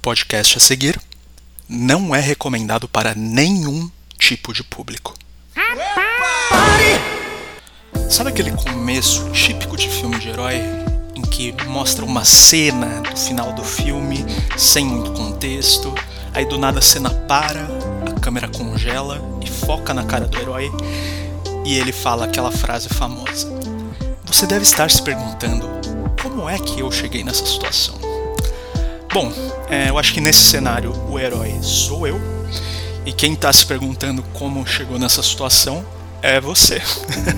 podcast a seguir não é recomendado para nenhum tipo de público. Sabe aquele começo típico de filme de herói em que mostra uma cena do final do filme sem muito contexto, aí do nada a cena para, a câmera congela e foca na cara do herói e ele fala aquela frase famosa. Você deve estar se perguntando como é que eu cheguei nessa situação. Bom, é, eu acho que nesse cenário o herói sou eu, e quem está se perguntando como chegou nessa situação é você.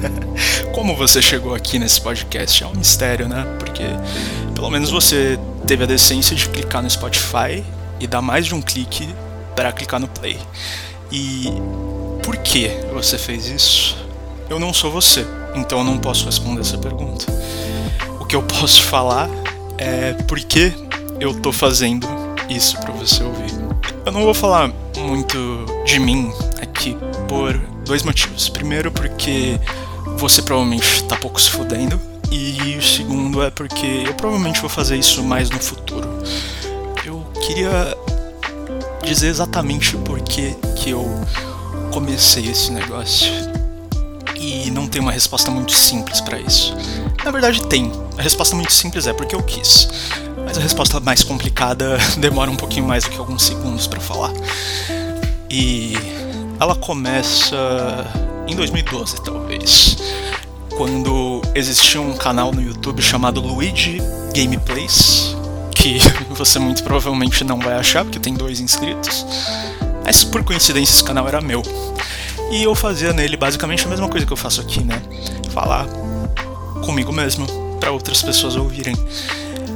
como você chegou aqui nesse podcast é um mistério, né? Porque pelo menos você teve a decência de clicar no Spotify e dar mais de um clique para clicar no play. E por que você fez isso? Eu não sou você, então eu não posso responder essa pergunta. O que eu posso falar é por que eu tô fazendo isso para você ouvir. Eu não vou falar muito de mim aqui por dois motivos. Primeiro, porque você provavelmente tá pouco se fudendo. E o segundo é porque eu provavelmente vou fazer isso mais no futuro. Eu queria dizer exatamente por que, que eu comecei esse negócio. E não tem uma resposta muito simples para isso. Na verdade, tem. A resposta muito simples é porque eu quis. Mas a resposta mais complicada demora um pouquinho mais do que alguns segundos para falar. E ela começa em 2012, talvez, quando existia um canal no YouTube chamado Luigi Gameplays, que você muito provavelmente não vai achar porque tem dois inscritos. Mas por coincidência esse canal era meu. E eu fazia nele basicamente a mesma coisa que eu faço aqui, né? Falar comigo mesmo para outras pessoas ouvirem.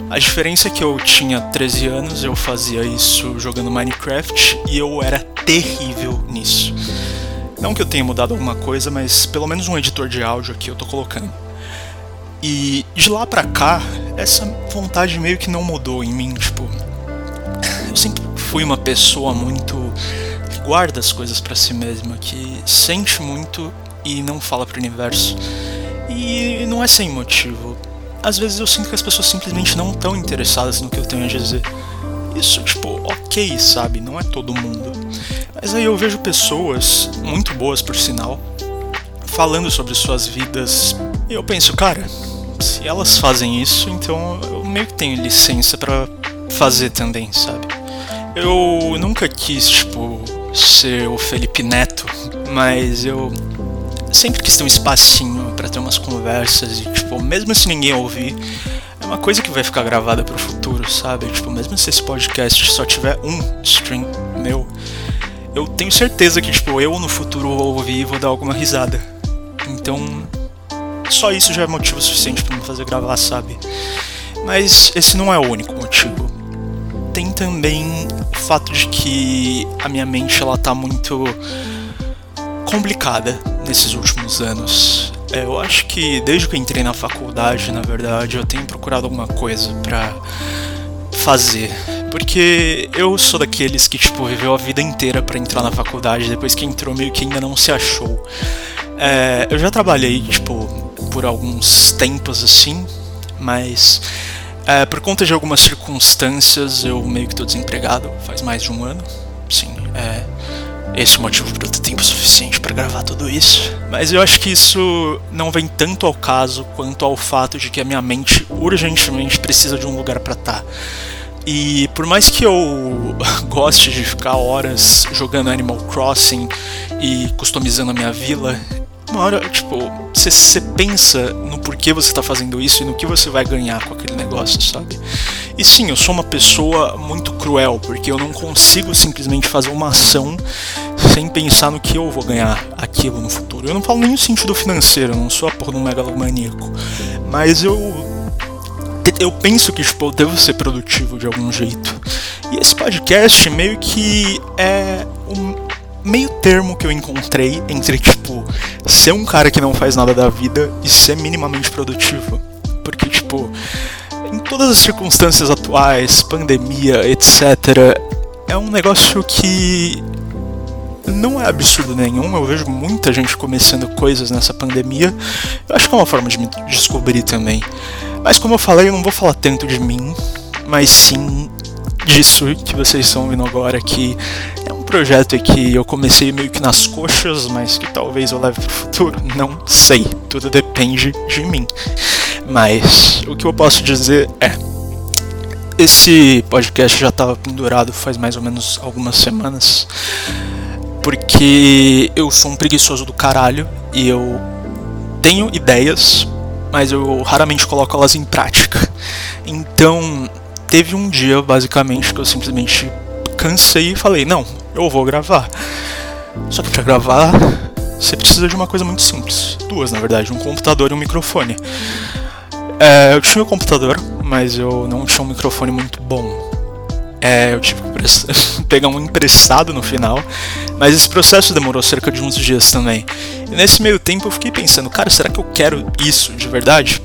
A diferença é que eu tinha 13 anos, eu fazia isso jogando Minecraft e eu era terrível nisso. Não que eu tenha mudado alguma coisa, mas pelo menos um editor de áudio aqui eu tô colocando. E de lá pra cá, essa vontade meio que não mudou em mim, tipo. Eu sempre fui uma pessoa muito. que guarda as coisas para si mesma, que sente muito e não fala pro universo. E não é sem motivo às vezes eu sinto que as pessoas simplesmente não estão interessadas no que eu tenho a dizer. Isso, tipo, ok, sabe? Não é todo mundo. Mas aí eu vejo pessoas, muito boas por sinal, falando sobre suas vidas. E eu penso, cara, se elas fazem isso, então eu meio que tenho licença para fazer também, sabe? Eu nunca quis, tipo, ser o Felipe Neto, mas eu sempre quis ter um espacinho para ter umas conversas e, tipo, mesmo se ninguém ouvir, é uma coisa que vai ficar gravada pro futuro, sabe? Tipo, mesmo se esse podcast só tiver um stream meu, eu tenho certeza que, tipo, eu no futuro vou ouvir e vou dar alguma risada. Então, só isso já é motivo suficiente para me fazer gravar, sabe? Mas esse não é o único motivo. Tem também o fato de que a minha mente ela tá muito complicada nesses últimos anos. É, eu acho que desde que entrei na faculdade, na verdade, eu tenho procurado alguma coisa para fazer. Porque eu sou daqueles que, tipo, viveu a vida inteira para entrar na faculdade, depois que entrou meio que ainda não se achou. É, eu já trabalhei, tipo, por alguns tempos assim, mas é, por conta de algumas circunstâncias eu meio que tô desempregado faz mais de um ano. Sim, é esse é motivo para eu ter tempo suficiente para gravar tudo isso. Mas eu acho que isso não vem tanto ao caso quanto ao fato de que a minha mente urgentemente precisa de um lugar para estar. Tá. E por mais que eu goste de ficar horas jogando Animal Crossing e customizando a minha vila, uma hora, tipo, você pensa no porquê você tá fazendo isso e no que você vai ganhar com aquele negócio, sabe? E sim, eu sou uma pessoa muito cruel, porque eu não consigo simplesmente fazer uma ação sem pensar no que eu vou ganhar aquilo no futuro. Eu não falo nem no sentido financeiro, eu não sou a porra de um megalomaníaco. Mas eu. Eu penso que tipo, eu devo ser produtivo de algum jeito. E esse podcast meio que é um meio termo que eu encontrei entre, tipo, ser um cara que não faz nada da vida e ser minimamente produtivo. Porque, tipo, em todas as circunstâncias atuais, pandemia, etc., é um negócio que não é absurdo nenhum. Eu vejo muita gente começando coisas nessa pandemia. Eu acho que é uma forma de me descobrir também. Mas como eu falei, eu não vou falar tanto de mim, mas sim disso que vocês estão ouvindo agora, que é projeto que eu comecei meio que nas coxas, mas que talvez eu leve pro futuro, não sei. Tudo depende de mim. Mas o que eu posso dizer é. Esse podcast já estava pendurado faz mais ou menos algumas semanas. Porque eu sou um preguiçoso do caralho e eu tenho ideias, mas eu raramente coloco elas em prática. Então, teve um dia, basicamente, que eu simplesmente cansei e falei: não, eu vou gravar. Só que para gravar, você precisa de uma coisa muito simples. Duas, na verdade: um computador e um microfone. É, eu tinha um computador, mas eu não tinha um microfone muito bom. É, eu tive que pegar um emprestado no final, mas esse processo demorou cerca de uns dias também. E nesse meio tempo eu fiquei pensando, cara, será que eu quero isso de verdade?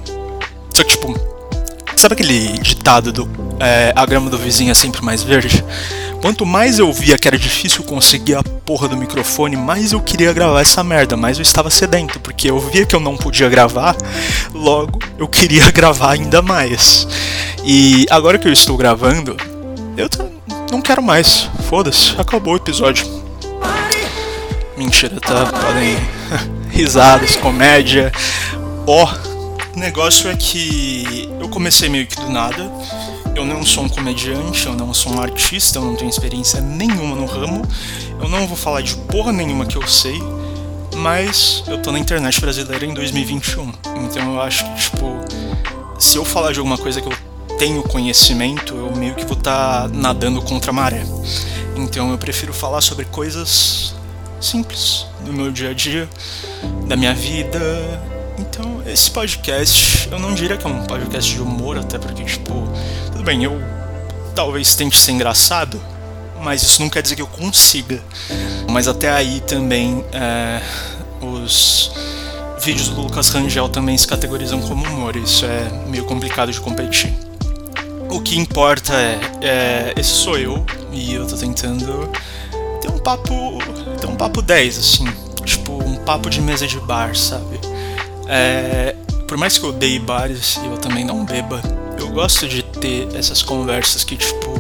Só que, tipo, sabe aquele ditado do é, a grama do vizinho é sempre mais verde? Quanto mais eu via que era difícil conseguir a porra do microfone, mais eu queria gravar essa merda, mais eu estava sedento, porque eu via que eu não podia gravar, logo eu queria gravar ainda mais. E agora que eu estou gravando, eu não quero mais. Foda-se, acabou o episódio. Mentira, tá? Podem. Risadas, comédia. Ó, oh, o negócio é que eu comecei meio que do nada. Eu não sou um comediante, eu não sou um artista, eu não tenho experiência nenhuma no ramo. Eu não vou falar de porra nenhuma que eu sei, mas eu tô na internet brasileira em 2021. Então eu acho que, tipo, se eu falar de alguma coisa que eu tenho conhecimento, eu meio que vou estar tá nadando contra a maré. Então eu prefiro falar sobre coisas simples do meu dia a dia, da minha vida. Então, esse podcast, eu não diria que é um podcast de humor, até porque, tipo, tudo bem, eu talvez tente ser engraçado, mas isso não quer dizer que eu consiga. Mas até aí também, é, os vídeos do Lucas Rangel também se categorizam como humor, isso é meio complicado de competir. O que importa é, é, esse sou eu e eu tô tentando ter um papo, ter um papo 10 assim, tipo um papo de mesa de bar, sabe? É, por mais que eu odeie bares e eu também não beba, eu gosto de ter essas conversas que tipo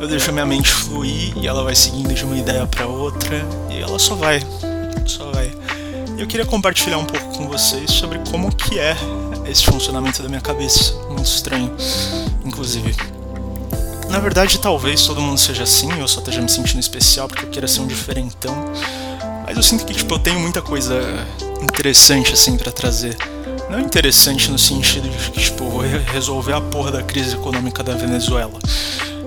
eu deixo minha mente fluir e ela vai seguindo de uma ideia para outra e ela só vai, só vai. Eu queria compartilhar um pouco com vocês sobre como que é esse funcionamento da minha cabeça, muito estranho inclusive. Na verdade, talvez todo mundo seja assim, eu só esteja me sentindo especial porque eu queira ser um diferentão. Mas eu sinto que, tipo, eu tenho muita coisa interessante, assim, para trazer. Não interessante no sentido de que, tipo, vou resolver a porra da crise econômica da Venezuela.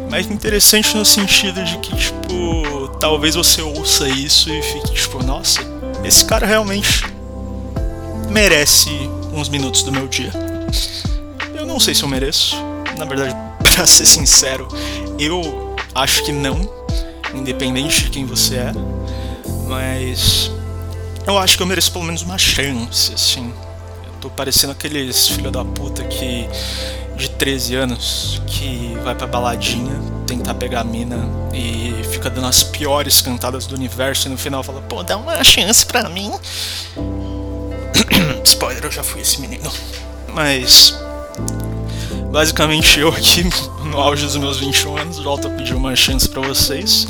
Mas interessante no sentido de que, tipo, talvez você ouça isso e fique, tipo, nossa, esse cara realmente merece uns minutos do meu dia. Eu não sei se eu mereço, na verdade, para ser sincero, eu acho que não, independente de quem você é, mas eu acho que eu mereço pelo menos uma chance, assim. Tô parecendo aqueles filho da puta que de 13 anos que vai pra baladinha tentar pegar a mina e fica dando as piores cantadas do universo e no final fala, pô, dá uma chance pra mim. Spoiler, eu já fui esse menino. Mas Basicamente eu aqui, no auge dos meus 21 anos, volto a pedir uma chance para vocês,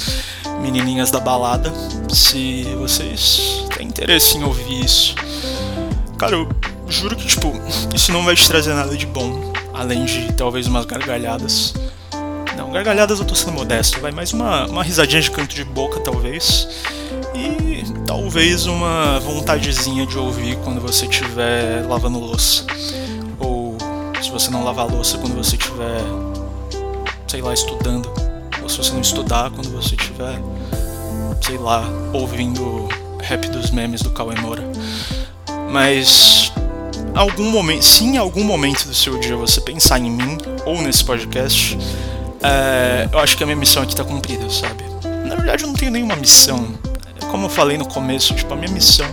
menininhas da balada, se vocês têm interesse em ouvir isso. Cara, juro que, tipo, isso não vai te trazer nada de bom, além de talvez umas gargalhadas. Não, gargalhadas eu tô sendo modesto, vai mais uma, uma risadinha de canto de boca, talvez. E talvez uma vontadezinha de ouvir quando você estiver lavando louça se você não lavar louça quando você estiver, sei lá, estudando, ou se você não estudar quando você estiver, sei lá, ouvindo rap dos memes do Cauê Moura. Mas algum momento, se em algum momento do seu dia você pensar em mim ou nesse podcast, é, eu acho que a minha missão aqui tá cumprida, sabe? Na verdade, eu não tenho nenhuma missão. Como eu falei no começo, tipo, a minha missão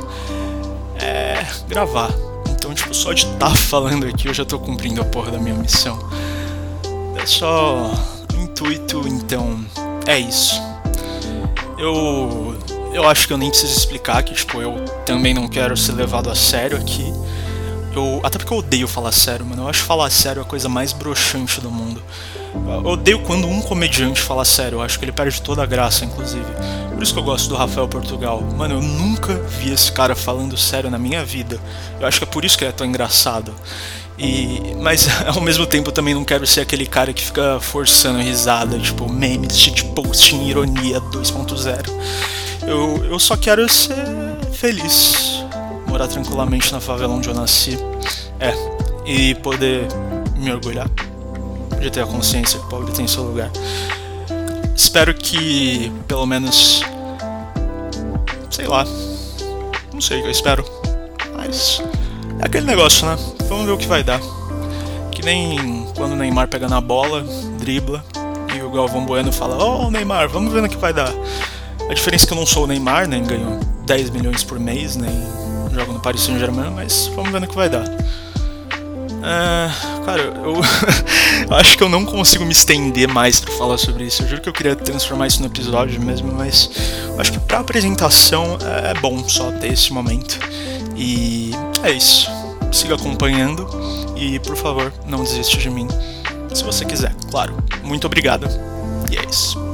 é gravar então, tipo, só de estar tá falando aqui eu já tô cumprindo a porra da minha missão. É só o intuito, então é isso. Eu eu acho que eu nem preciso explicar que tipo eu também não quero ser levado a sério aqui. Eu até porque eu odeio falar sério, mano. Eu acho falar sério a coisa mais broxante do mundo. Eu odeio quando um comediante fala sério, eu acho que ele perde toda a graça, inclusive. Por isso que eu gosto do Rafael Portugal. Mano, eu nunca vi esse cara falando sério na minha vida. Eu acho que é por isso que ele é tão engraçado. E, mas ao mesmo tempo eu também não quero ser aquele cara que fica forçando risada, tipo memes, shitposting, ironia 2.0. Eu, eu só quero ser feliz, morar tranquilamente na favela onde eu nasci. É, e poder me orgulhar de ter a consciência que o pobre tem seu lugar. Espero que, pelo menos, sei lá, não sei o que eu espero, mas é aquele negócio, né? Vamos ver o que vai dar. Que nem quando o Neymar pega na bola, dribla, e o Galvão Bueno fala: Ô oh, Neymar, vamos ver no que vai dar. A diferença é que eu não sou o Neymar, nem ganho 10 milhões por mês, nem jogo no Paris Saint-Germain, mas vamos ver no que vai dar. Uh, cara, eu, acho que eu não consigo me estender mais para falar sobre isso. Eu juro que eu queria transformar isso no episódio mesmo, mas acho que pra apresentação é bom só ter esse momento. E é isso. Siga acompanhando e, por favor, não desista de mim. Se você quiser, claro. Muito obrigado. E é isso.